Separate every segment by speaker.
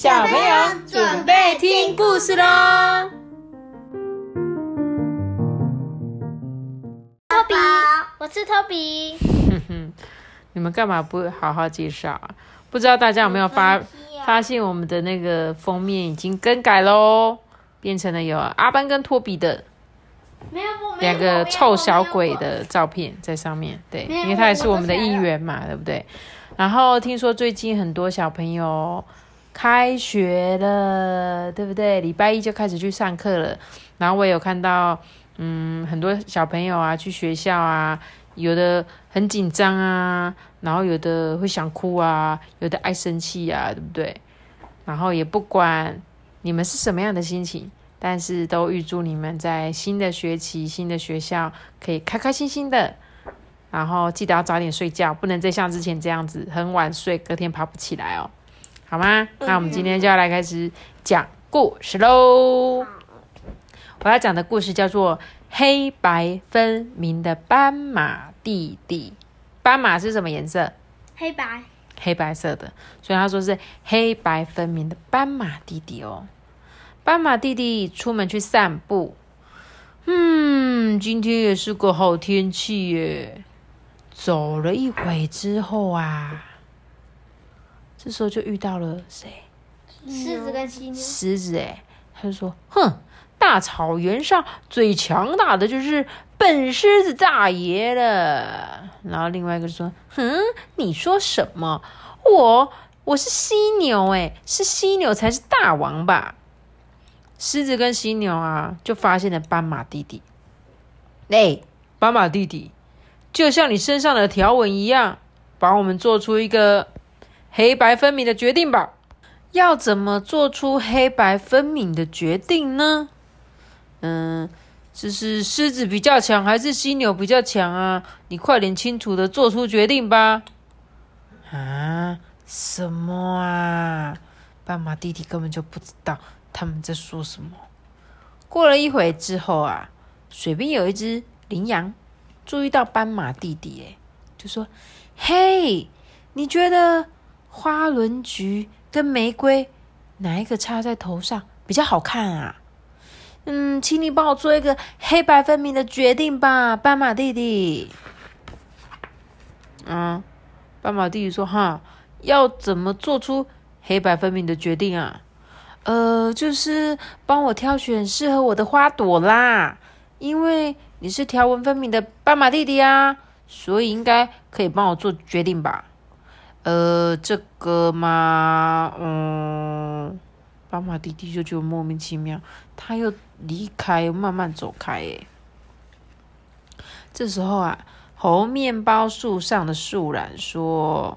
Speaker 1: 小朋友准备听故事喽。
Speaker 2: 托比，我是托比。
Speaker 1: 哼哼，你们干嘛不好好介绍啊？不知道大家有没有发发现我们的那个封面已经更改喽，变成了有阿班跟托比的
Speaker 2: 没有
Speaker 1: 两个臭小鬼的照片在上面。对，因为他也是我们的
Speaker 2: 我
Speaker 1: 一员嘛，对不对？然后听说最近很多小朋友开学了，对不对？礼拜一就开始去上课了。然后我有看到，嗯，很多小朋友啊去学校啊，有的很紧张啊，然后有的会想哭啊，有的爱生气啊，对不对？然后也不管你们是什么样的心情，但是都预祝你们在新的学期、新的学校可以开开心心的。然后记得要早点睡觉，不能再像之前这样子很晚睡，隔天爬不起来哦，好吗？那我们今天就要来开始讲故事喽。我要讲的故事叫做《黑白分明的斑马弟弟》。斑马是什么颜色？
Speaker 2: 黑白，
Speaker 1: 黑白色的，所以他说是黑白分明的斑马弟弟哦。斑马弟弟出门去散步，嗯，今天也是个好天气耶。走了一会之后啊，这时候就遇到了谁？
Speaker 2: 狮子跟犀牛。
Speaker 1: 狮子哎，他就说：“哼，大草原上最强大的就是笨狮子大爷了。”然后另外一个说：“哼，你说什么？我我是犀牛哎，是犀牛才是大王吧？”狮子跟犀牛啊，就发现了斑马弟弟。哎，斑马弟弟，就像你身上的条纹一样，帮我们做出一个黑白分明的决定吧。要怎么做出黑白分明的决定呢？嗯，这是狮子比较强还是犀牛比较强啊？你快点清楚的做出决定吧！啊，什么啊？斑马弟弟根本就不知道他们在说什么。过了一会之后啊，水边有一只羚羊注意到斑马弟弟，哎，就说：“嘿，你觉得花轮菊？”跟玫瑰哪一个插在头上比较好看啊？嗯，请你帮我做一个黑白分明的决定吧，斑马弟弟。嗯，斑马弟弟说：“哈，要怎么做出黑白分明的决定啊？呃，就是帮我挑选适合我的花朵啦。因为你是条纹分明的斑马弟弟啊，所以应该可以帮我做决定吧。”呃，这个嘛，嗯，斑马弟弟就觉得莫名其妙，他又离开，慢慢走开。哎，这时候啊，猴面包树上的树懒说：“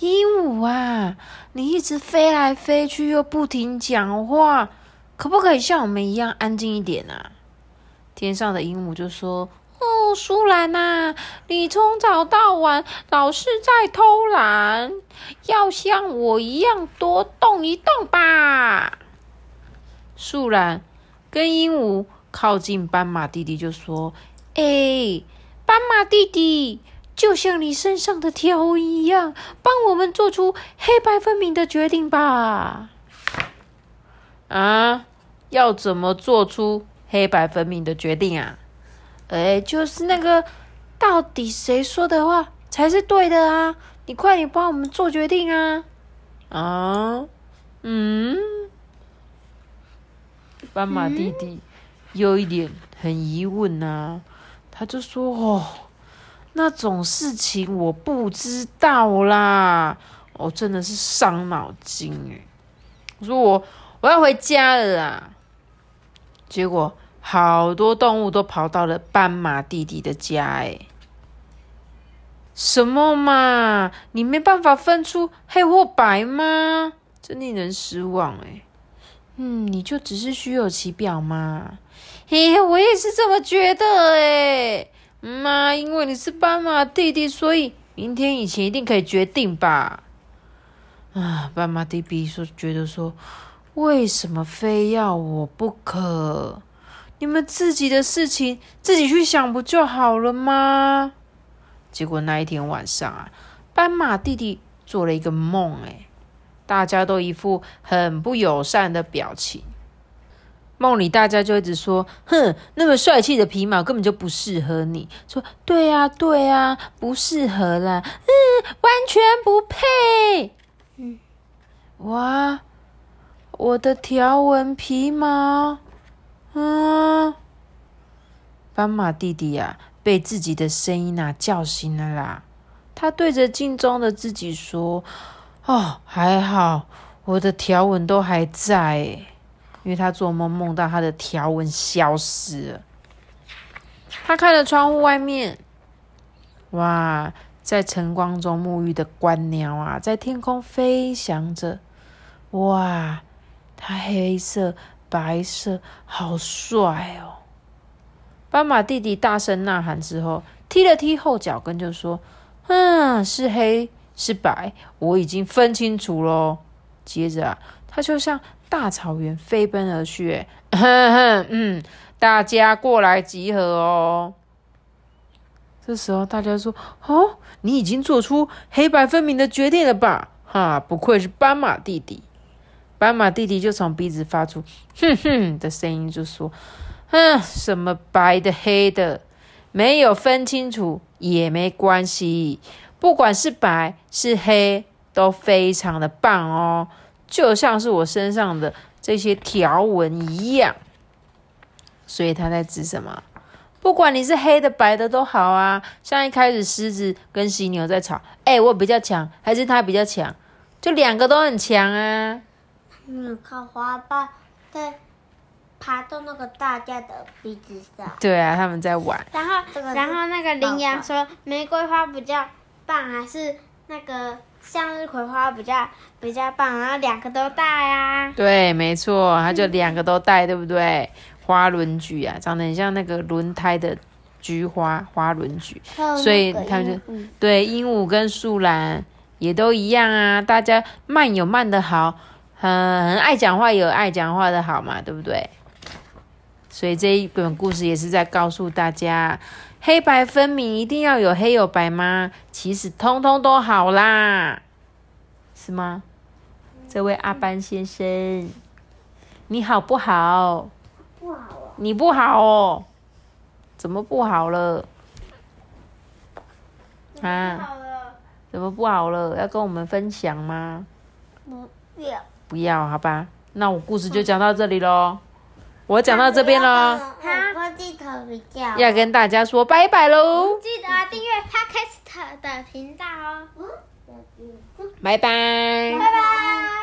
Speaker 1: 鹦鹉啊，你一直飞来飞去，又不停讲话，可不可以像我们一样安静一点啊？”天上的鹦鹉就说。哦，舒兰呐，你从早到晚老是在偷懒，要像我一样多动一动吧。树懒跟鹦鹉靠近斑马弟弟，就说：“哎，斑马弟弟，就像你身上的条纹一样，帮我们做出黑白分明的决定吧。”啊，要怎么做出黑白分明的决定啊？哎，就是那个，到底谁说的话才是对的啊？你快点帮我们做决定啊！啊，嗯，斑马弟弟有一点很疑问呐，他就说：“哦，那种事情我不知道啦，我真的是伤脑筋诶。”我说：“我我要回家了啦。”结果。好多动物都跑到了斑马弟弟的家，哎，什么嘛？你没办法分出黑或白吗？真令人失望，哎。嗯，你就只是虚有其表嘛？嘿，我也是这么觉得，哎。妈，因为你是斑马弟弟，所以明天以前一定可以决定吧？啊，斑马弟弟说，觉得说，为什么非要我不可？你们自己的事情自己去想不就好了吗？结果那一天晚上啊，斑马弟弟做了一个梦，哎，大家都一副很不友善的表情。梦里大家就一直说：“哼，那么帅气的皮毛根本就不适合你。”说：“对啊，对啊，不适合啦，嗯，完全不配。”嗯，哇，我的条纹皮毛，嗯，斑马弟弟呀，被自己的声音啊叫醒了啦。他对着镜中的自己说：“哦，还好，我的条纹都还在。”因为他做梦梦到他的条纹消失了，他看着窗户外面，哇，在晨光中沐浴的观鸟啊，在天空飞翔着，哇，它黑色、白色，好帅哦！斑马弟弟大声呐喊之后，踢了踢后脚跟，就说：“嗯，是黑是白，我已经分清楚喽。”接着啊，他就像。大草原飞奔而去，哼哼嗯，大家过来集合哦。这时候大家说：“哦，你已经做出黑白分明的决定了吧？”哈，不愧是斑马弟弟。斑马弟弟就从鼻子发出“哼哼”的声音，就说：“哼，什么白的黑的，没有分清楚也没关系，不管是白是黑，都非常的棒哦。”就像是我身上的这些条纹一样，所以他在指什么？不管你是黑的、白的都好啊。像一开始狮子跟犀牛在吵，哎，我比较强，还是他比较强？就两个都很强啊。
Speaker 2: 嗯，靠花瓣在爬到那个大家的鼻子上。
Speaker 1: 对啊，他们在玩。
Speaker 2: 然后，然后那个羚羊说：“玫瑰花比较棒，还是那个？”向日葵花比较比较棒，然后两个都带啊。
Speaker 1: 对，没错，它就两个都带，对不对？花轮菊啊，长得很像那个轮胎的菊花，花轮菊。所以他们就对鹦鹉跟树懒也都一样啊。大家慢有慢的好，很很爱讲话有爱讲话的好嘛，对不对？所以这一本故事也是在告诉大家。黑白分明，一定要有黑有白吗？其实通通都好啦，是吗？这位阿班先生，你好不好？
Speaker 2: 不好
Speaker 1: 你不好哦？怎么不好了？
Speaker 2: 啊？
Speaker 1: 怎么不好了？要跟我们分享吗？
Speaker 2: 不要。
Speaker 1: 不要，好吧？那我故事就讲到这里喽。我讲到这边了，要跟大家说拜拜喽！
Speaker 2: 记得订阅 p a d c a s t 的频道哦。
Speaker 1: 拜拜。
Speaker 2: 拜拜。